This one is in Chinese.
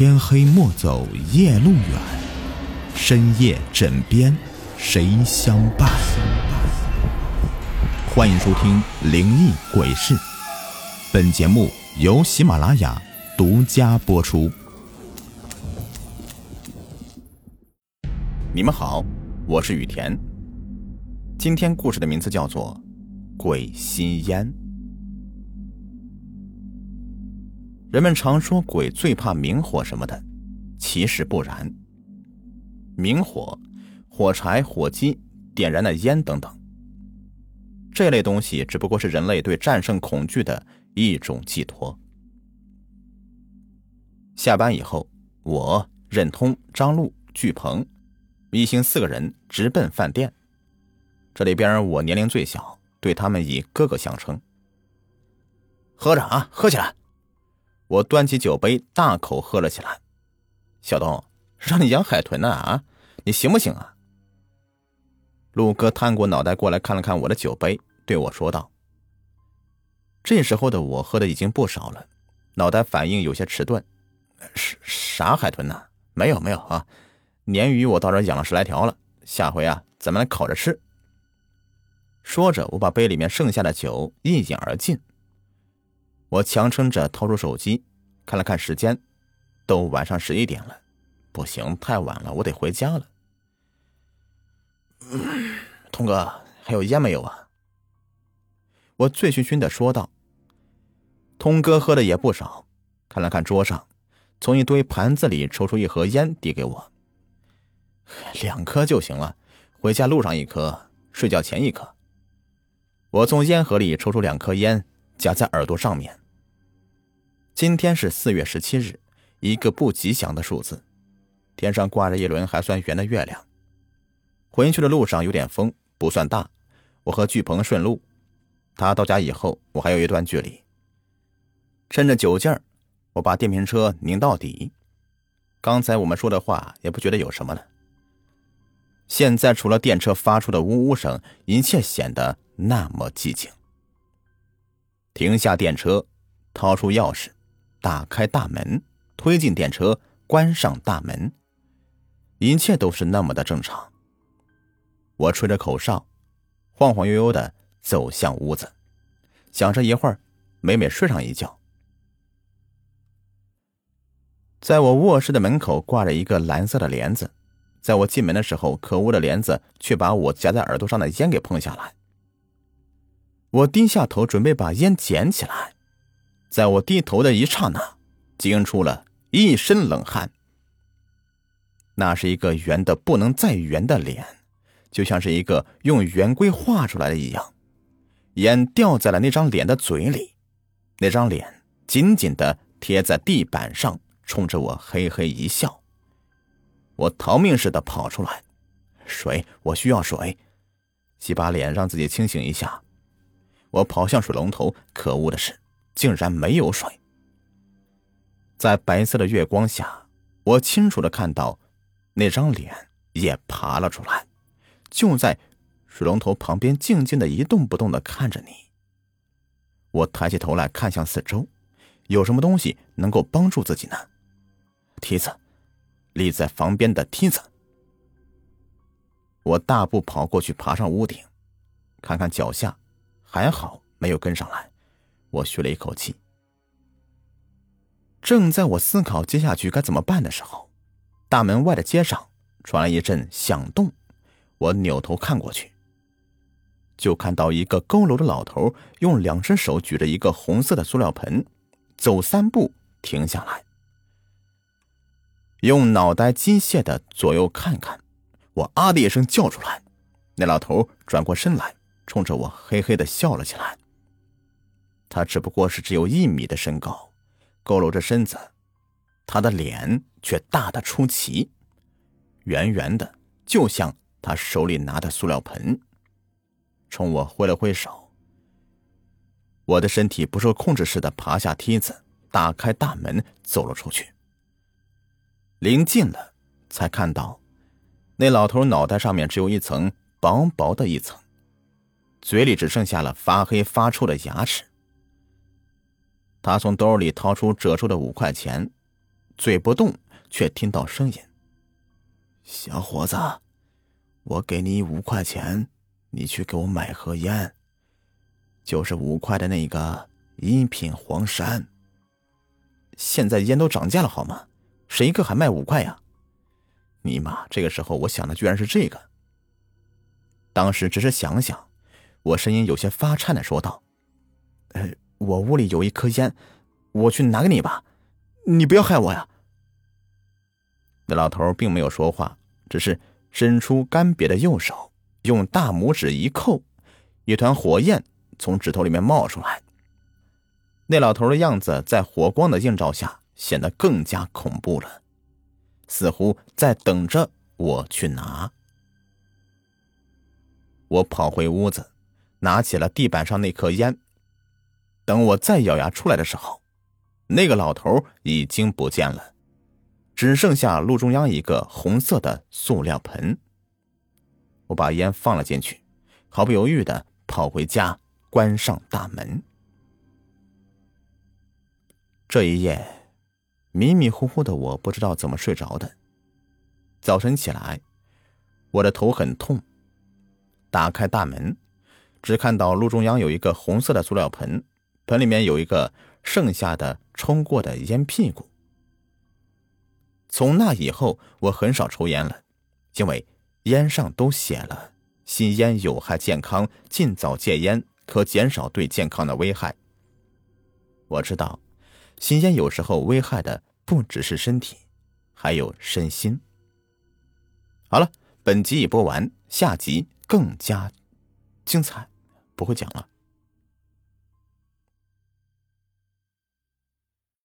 天黑莫走夜路远，深夜枕边谁相伴？欢迎收听《灵异鬼事》，本节目由喜马拉雅独家播出。你们好，我是雨田。今天故事的名字叫做《鬼吸烟》。人们常说鬼最怕明火什么的，其实不然。明火、火柴、火机、点燃的烟等等，这类东西只不过是人类对战胜恐惧的一种寄托。下班以后，我、任通、张璐、巨鹏一行四个人直奔饭店。这里边我年龄最小，对他们以哥哥相称。喝着啊，喝起来！我端起酒杯，大口喝了起来。小东，让你养海豚呢啊？你行不行啊？陆哥探过脑袋过来看了看我的酒杯，对我说道：“这时候的我喝的已经不少了，脑袋反应有些迟钝。啥啥海豚呢？没有没有啊，鲶鱼我到这养了十来条了，下回啊咱们来烤着吃。”说着，我把杯里面剩下的酒一饮而尽。我强撑着掏出手机，看了看时间，都晚上十一点了，不行，太晚了，我得回家了。通哥，还有烟没有啊？我醉醺醺的说道。通哥喝的也不少，看了看桌上，从一堆盘子里抽出一盒烟，递给我。两颗就行了，回家路上一颗，睡觉前一颗。我从烟盒里抽出两颗烟，夹在耳朵上面。今天是四月十七日，一个不吉祥的数字。天上挂着一轮还算圆的月亮。回去的路上有点风，不算大。我和巨鹏顺路，他到家以后，我还有一段距离。趁着酒劲儿，我把电瓶车拧到底。刚才我们说的话也不觉得有什么了。现在除了电车发出的呜呜声，一切显得那么寂静。停下电车，掏出钥匙。打开大门，推进电车，关上大门，一切都是那么的正常。我吹着口哨，晃晃悠悠的走向屋子，想着一会儿美美睡上一觉。在我卧室的门口挂着一个蓝色的帘子，在我进门的时候，可恶的帘子却把我夹在耳朵上的烟给碰下来。我低下头准备把烟捡起来。在我低头的一刹那，惊出了一身冷汗。那是一个圆的不能再圆的脸，就像是一个用圆规画出来的一样。烟掉在了那张脸的嘴里，那张脸紧紧的贴在地板上，冲着我嘿嘿一笑。我逃命似的跑出来，水，我需要水，洗把脸，让自己清醒一下。我跑向水龙头，可恶的是。竟然没有水。在白色的月光下，我清楚的看到那张脸也爬了出来，就在水龙头旁边静静的一动不动的看着你。我抬起头来看向四周，有什么东西能够帮助自己呢？梯子，立在房边的梯子。我大步跑过去，爬上屋顶，看看脚下，还好没有跟上来。我吁了一口气。正在我思考接下去该怎么办的时候，大门外的街上传来一阵响动。我扭头看过去，就看到一个佝偻的老头用两只手举着一个红色的塑料盆，走三步停下来，用脑袋机械的左右看看。我啊的一声叫出来，那老头转过身来，冲着我嘿嘿的笑了起来。他只不过是只有一米的身高，佝偻着身子，他的脸却大的出奇，圆圆的，就像他手里拿的塑料盆，冲我挥了挥手。我的身体不受控制似的爬下梯子，打开大门，走了出去。临近了，才看到那老头脑袋上面只有一层薄薄的一层，嘴里只剩下了发黑发臭的牙齿。他从兜里掏出褶皱的五块钱，嘴不动，却听到声音：“小伙子，我给你五块钱，你去给我买盒烟，就是五块的那个一品黄山。现在烟都涨价了，好吗？谁一个还卖五块呀？尼玛！这个时候我想的居然是这个。当时只是想想，我声音有些发颤的说道：“呃，我屋里有一颗烟，我去拿给你吧，你不要害我呀。”那老头并没有说话，只是伸出干瘪的右手，用大拇指一扣，一团火焰从指头里面冒出来。那老头的样子在火光的映照下显得更加恐怖了，似乎在等着我去拿。我跑回屋子，拿起了地板上那颗烟。等我再咬牙出来的时候，那个老头已经不见了。只剩下路中央一个红色的塑料盆。我把烟放了进去，毫不犹豫的跑回家，关上大门。这一夜，迷迷糊糊的，我不知道怎么睡着的。早晨起来，我的头很痛。打开大门，只看到路中央有一个红色的塑料盆，盆里面有一个剩下的冲过的烟屁股。从那以后，我很少抽烟了，因为烟上都写了“吸烟有害健康，尽早戒烟，可减少对健康的危害”。我知道，吸烟有时候危害的不只是身体，还有身心。好了，本集已播完，下集更加精彩，不会讲了。